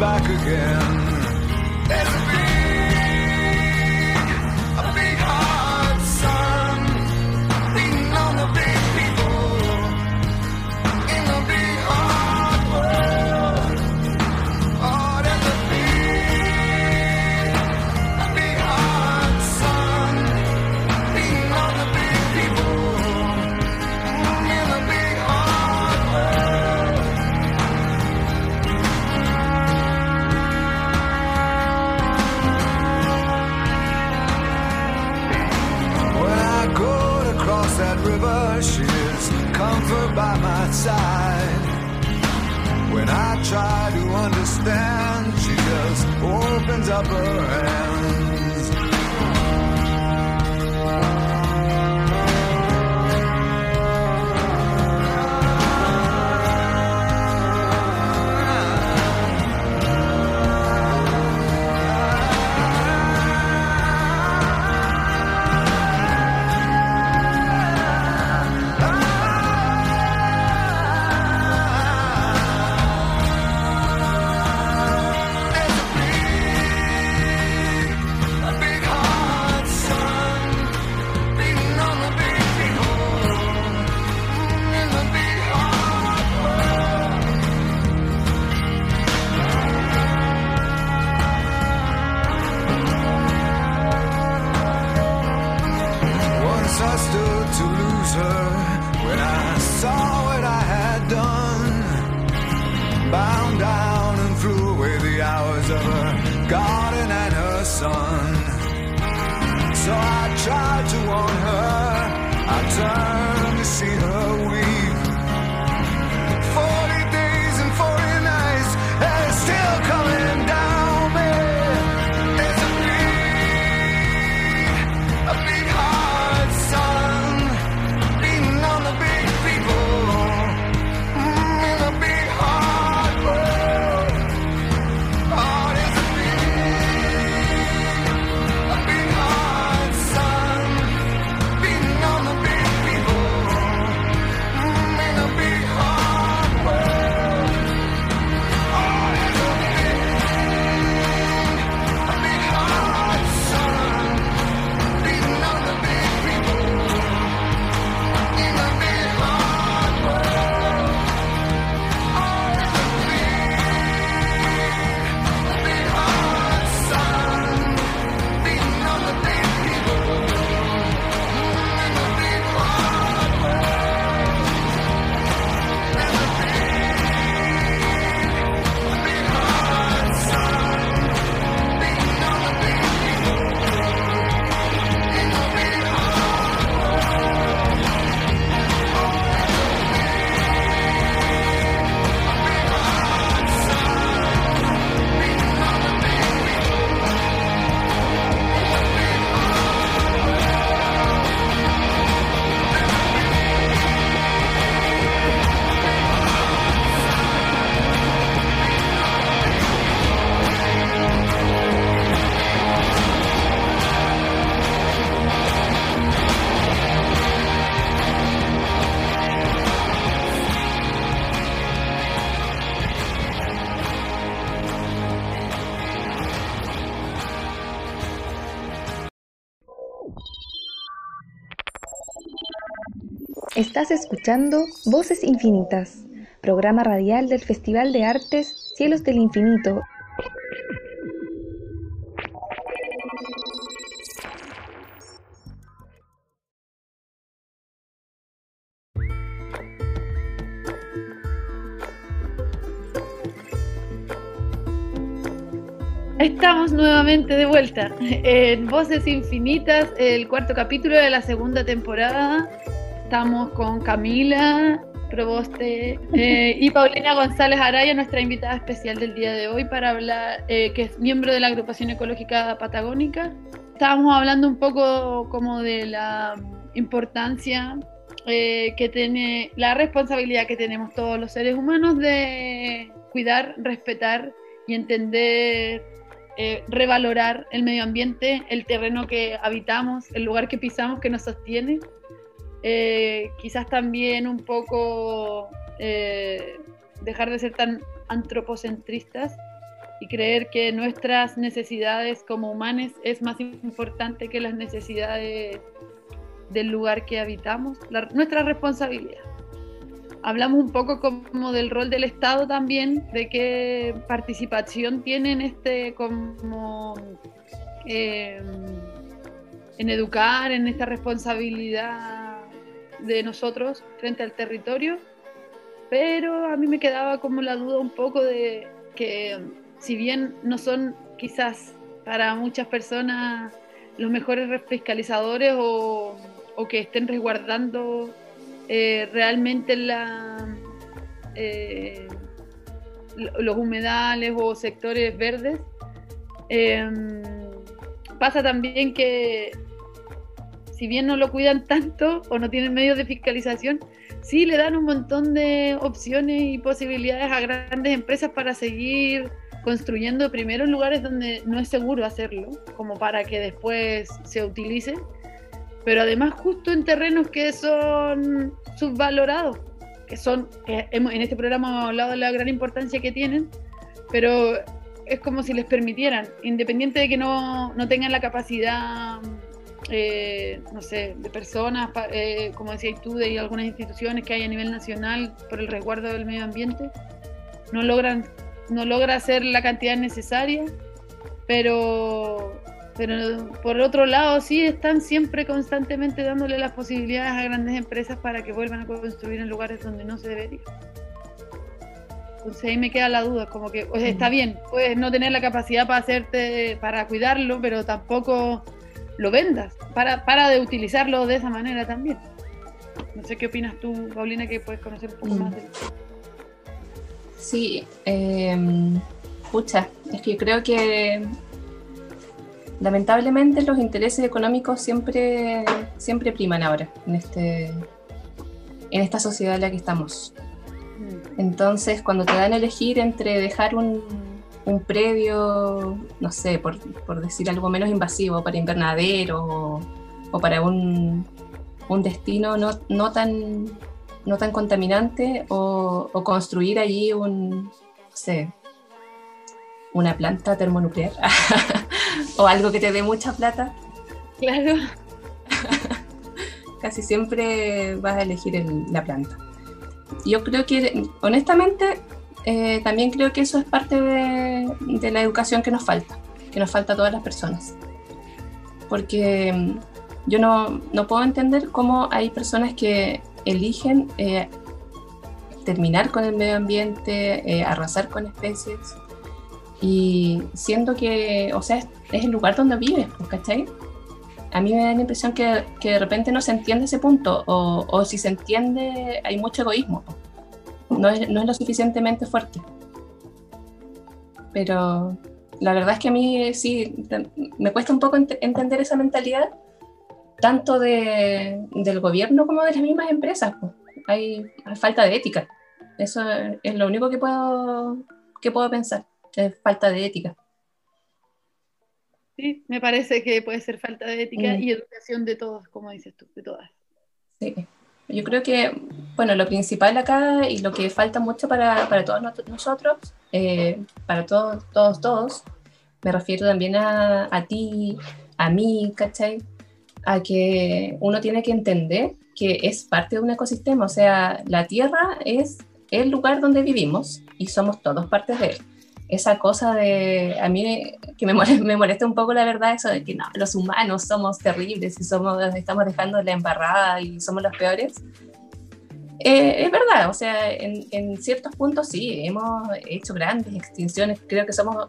Back again. supper Sarah. Estás escuchando Voces Infinitas, programa radial del Festival de Artes Cielos del Infinito. Estamos nuevamente de vuelta en Voces Infinitas, el cuarto capítulo de la segunda temporada Estamos con Camila Proboste eh, y Paulina González Araya, nuestra invitada especial del día de hoy, para hablar, eh, que es miembro de la agrupación ecológica patagónica. Estábamos hablando un poco como de la importancia eh, que tiene, la responsabilidad que tenemos todos los seres humanos de cuidar, respetar y entender eh, revalorar el medio ambiente, el terreno que habitamos, el lugar que pisamos que nos sostiene. Eh, quizás también un poco eh, dejar de ser tan antropocentristas y creer que nuestras necesidades como humanos es más importante que las necesidades del lugar que habitamos, la- nuestra responsabilidad. Hablamos un poco como del rol del Estado también, de qué participación tiene en este como eh, en educar, en esta responsabilidad de nosotros frente al territorio. Pero a mí me quedaba como la duda un poco de que si bien no son quizás para muchas personas los mejores fiscalizadores o, que estén resguardando eh, realmente eh, lo- los humedales o sectores verdes. Em, pasa también que si bien no lo cuidan tanto o no tienen medios de fiscalización, sí le dan un montón de opciones y posibilidades a grandes empresas para seguir construyendo primero en lugares donde no es seguro hacerlo, como para que después se utilice pero además justo en terrenos que son subvalorados, que son, que hemos- en este programa hemos hablado de la gran importancia que tienen, pero es como si les permitieran, independiente de que no, no tengan la capacidad, eh, no sé, de personas, eh, como decías tú, de algunas instituciones que hay a nivel nacional por el resguardo del medio ambiente, no logran, no logra hacer la cantidad necesaria, pero pero por otro lado, sí están siempre constantemente dándole las posibilidades a grandes empresas para que vuelvan a construir en lugares donde no se debería. Entonces ahí me queda la duda, como que o sea, está bien, puedes no tener la capacidad para hacerte, para cuidarlo, pero tampoco lo vendas, para, para de utilizarlo de esa manera también. No sé qué opinas tú, Paulina, que puedes conocer un poco Mm. más de Sí, eh, pucha, es que creo que lamentablemente los intereses económicos siempre, siempre priman ahora en, este, en esta sociedad en la que estamos. Entonces, cuando te dan a elegir entre dejar un, un predio, no sé, por, por decir algo menos invasivo, para invernadero o, o para un, un destino no, no tan no tan contaminante o, o construir allí un, no sé, una planta termonuclear o algo que te dé mucha plata, Claro. casi siempre vas a elegir el- la planta. Yo creo que, honestamente, eh, también creo que eso es parte de, la educación que nos falta, que nos falta a todas las personas. Porque mm, yo no, no puedo entender cómo hay personas que eligen eh, terminar con el medio ambiente, eh, arrasar con especies, y siendo que, o sea, es, es el lugar donde vives, pues, ¿cachai? A mí me da la impresión que, que de repente no se entiende ese punto, o, o si se entiende hay mucho egoísmo, pues. No es, no es lo suficientemente fuerte. Pero la verdad es que a mí sí, me cuesta un poco ent- entender esa mentalidad, tanto de, del gobierno como de las mismas empresas. pues. Hay, hay falta de ética. Eso es lo único que puedo, que puedo pensar, es falta de ética. Sí, me parece que puede ser falta de ética Mm. y educación de todos, como dices tú, de todas. Sí. Yo creo que, bueno, lo principal acá y lo que falta mucho para, para todos nosotros, eh, para todos, todos, todos, me refiero también a, a ti, a mí, ¿cachai? A que uno tiene que entender que es parte de un ecosistema, o sea, la Tierra es el lugar donde vivimos y somos todos partes de él. Esa cosa de, a mí que me molesta, me molesta un poco la verdad, eso de que no, los humanos somos terribles y somos, estamos dejando la embarrada y somos los peores. Eh, es verdad, o sea, en, en ciertos puntos sí, hemos hecho grandes extinciones, creo que somos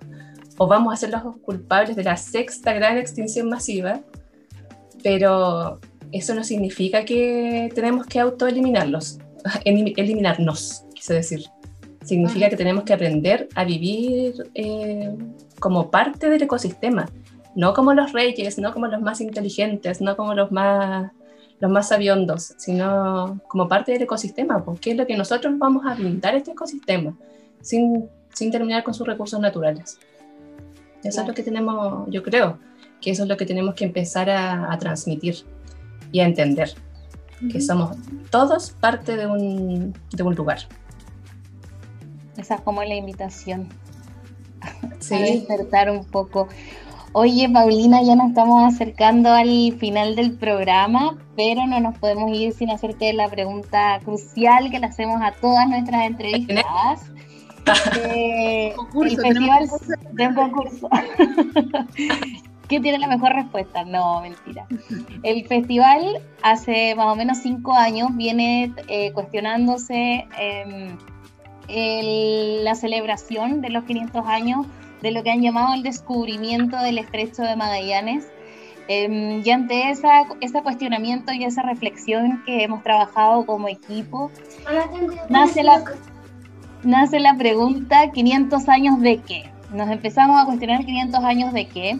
o vamos a ser los culpables de la sexta gran extinción masiva, pero eso no significa que tenemos que autoeliminarlos, elim- eliminarnos, quise decir. Significa que tenemos que aprender a vivir eh, como parte del ecosistema, no como los reyes, no como los más inteligentes, no como los más, los más sabiondos, sino como parte del ecosistema, porque es lo que nosotros vamos a brindar este ecosistema, sin, sin terminar con sus recursos naturales. Eso es lo que tenemos, yo creo, que eso es lo que tenemos que empezar a, a transmitir y a entender, que somos todos parte de un, de un lugar. Esa es como la invitación. Sí. A despertar un poco. Oye, Paulina, ya nos estamos acercando al final del programa, pero no nos podemos ir sin hacerte la pregunta crucial que le hacemos a todas nuestras entrevistas. Eh, Concurso, el festival de un concurso. ¿Quién tiene la mejor respuesta? No, mentira. El festival hace más o menos cinco años viene eh, cuestionándose em, el- la celebración de los 500 años de lo que han llamado el descubrimiento del estrecho de Magallanes. Em, y ante esa, ese cuestionamiento y esa reflexión que hemos trabajado como equipo, nace la, nace la pregunta, ¿500 años de qué? Nos empezamos a cuestionar 500 años de qué.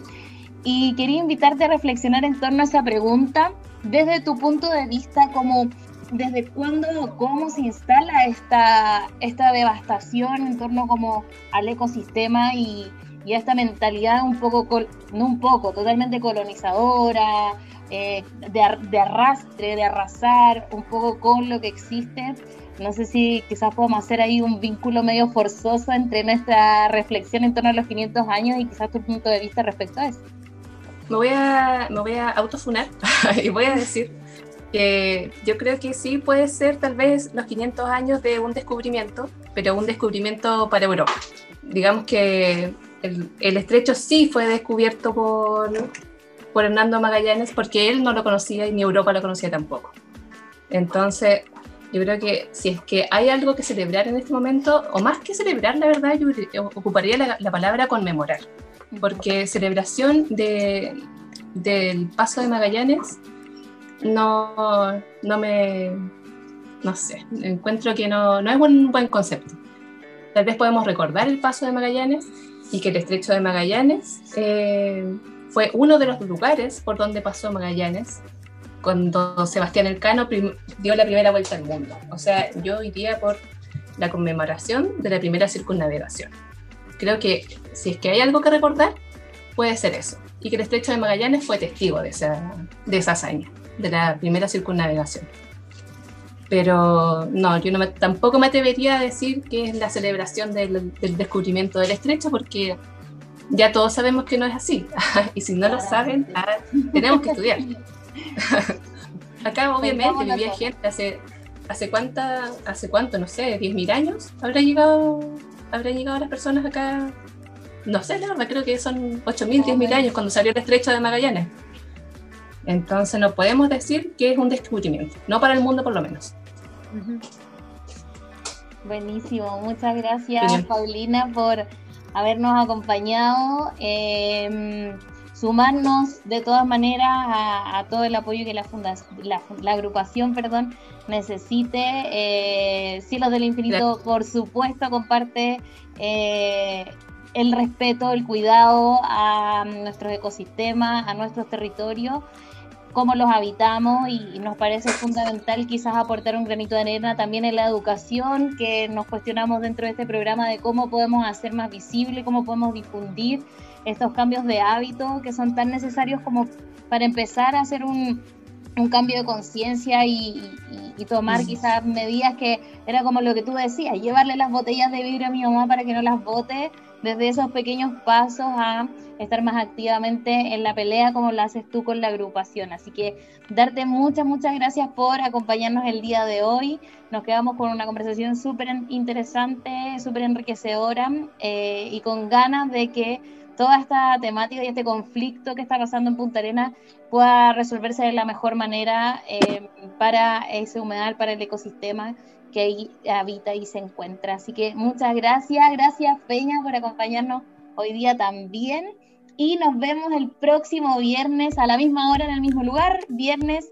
Y quería invitarte a reflexionar en torno a esa pregunta desde tu punto de vista, como desde cuándo cómo se instala esta, esta devastación en torno como al ecosistema y, y a esta mentalidad un poco, no un poco, totalmente colonizadora, eh, de, de arrastre, de arrasar un poco con lo que existe. No sé si quizás podemos hacer ahí un vínculo medio forzoso entre nuestra reflexión en torno a los 500 años y quizás tu punto de vista respecto a eso. Me voy a, me voy a autofunar y voy a decir que yo creo que sí puede ser tal vez los 500 años de un descubrimiento, pero un descubrimiento para Europa. Digamos que el, el estrecho sí fue descubierto por, por Hernando Magallanes porque él no lo conocía y ni Europa lo conocía tampoco. Entonces, yo creo que si es que hay algo que celebrar en este momento, o más que celebrar, la verdad, yo ocuparía la, la palabra conmemorar porque celebración de, del paso de Magallanes no, no me, no sé, encuentro que no, no es un buen concepto. Tal vez podemos recordar el paso de Magallanes y que el estrecho de Magallanes eh, fue uno de los lugares por donde pasó Magallanes cuando Sebastián Elcano dio la primera vuelta al mundo. O sea, yo iría por la conmemoración de la primera circunnavegación. Creo que si es que hay algo que recordar, puede ser eso. Y que el estrecho de Magallanes fue testigo de esa, de esa hazaña, de la primera circunnavegación. Pero no, yo no me- tampoco me atrevería a decir que es la celebración del, del descubrimiento del estrecho, porque ya todos sabemos que no es así. y si no lo saben, ah, tenemos que estudiar. Acá obviamente vivía gente hace, hace cuánta, hace cuánto, no sé, 10.000 años habrá llegado, habrán llegado las personas acá. No sé, la verdad, creo que son 8.000, 10.000 años cuando salió el estrecho de Magallanes. Entonces no podemos decir que es un descubrimiento, no para el mundo por lo menos. Buenísimo, muchas gracias. Paulina por habernos acompañado, eh, sumarnos de todas maneras a, a todo el apoyo que la, la, la agrupación perdón, necesite. Eh, Cielos del Infinito, por supuesto, comparte eh, el respeto, el cuidado a nuestros ecosistemas, a nuestros territorios cómo los habitamos y, nos parece fundamental quizás aportar un granito de arena también en la educación, que nos cuestionamos dentro de este programa de cómo podemos hacer más visible, cómo podemos difundir estos cambios de hábito que son tan necesarios como para empezar a hacer un, un cambio de conciencia y, y- y tomar quizás medidas que era como lo que tú decías, llevarle las botellas de vidrio a mi mamá para que no las bote, desde esos pequeños pasos a estar más activamente en la pelea como lo haces tú con la agrupación. Así que darte muchas, muchas gracias por acompañarnos el día de hoy. Nos quedamos con una conversación súper interesante, súper enriquecedora eh, y con ganas de que toda esta temática y este conflicto que está pasando en Punta Arenas pueda resolverse de la mejor manera eh, para ese humedal, para el ecosistema que ahí habita y se encuentra. Así que muchas gracias, gracias Peña por acompañarnos hoy día también. Y nos vemos el próximo viernes a la misma hora en el mismo lugar, viernes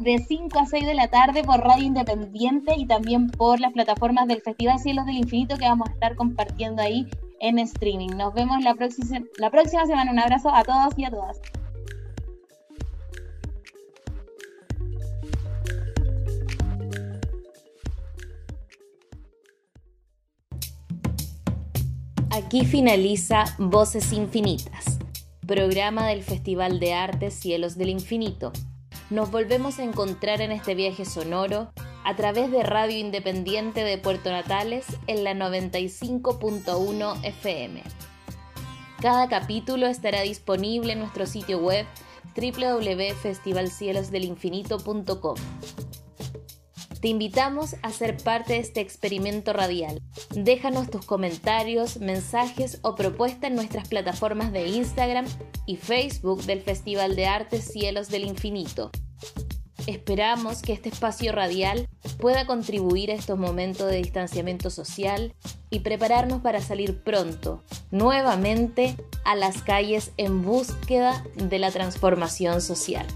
de 5 a 6 de la tarde por Radio Independiente y también por las plataformas del Festival Cielos del Infinito que vamos a estar compartiendo ahí en streaming. Nos vemos la próxima, la próxima semana. Un abrazo a todos y a todas. Aquí finaliza Voces Infinitas, programa del Festival de Arte Cielos del Infinito. Nos volvemos a encontrar en este viaje sonoro a través de Radio Independiente de Puerto Natales en la 95.1 FM. Cada capítulo estará disponible en nuestro sitio web www.festivalcielosdelinfinito.com. Te invitamos a ser parte de este experimento radial. Déjanos tus comentarios, mensajes o propuestas en nuestras plataformas de Instagram y Facebook del Festival de Arte Cielos del Infinito. Esperamos que este espacio radial pueda contribuir a estos momentos de distanciamiento social y prepararnos para salir pronto, nuevamente, a las calles en búsqueda de la transformación social.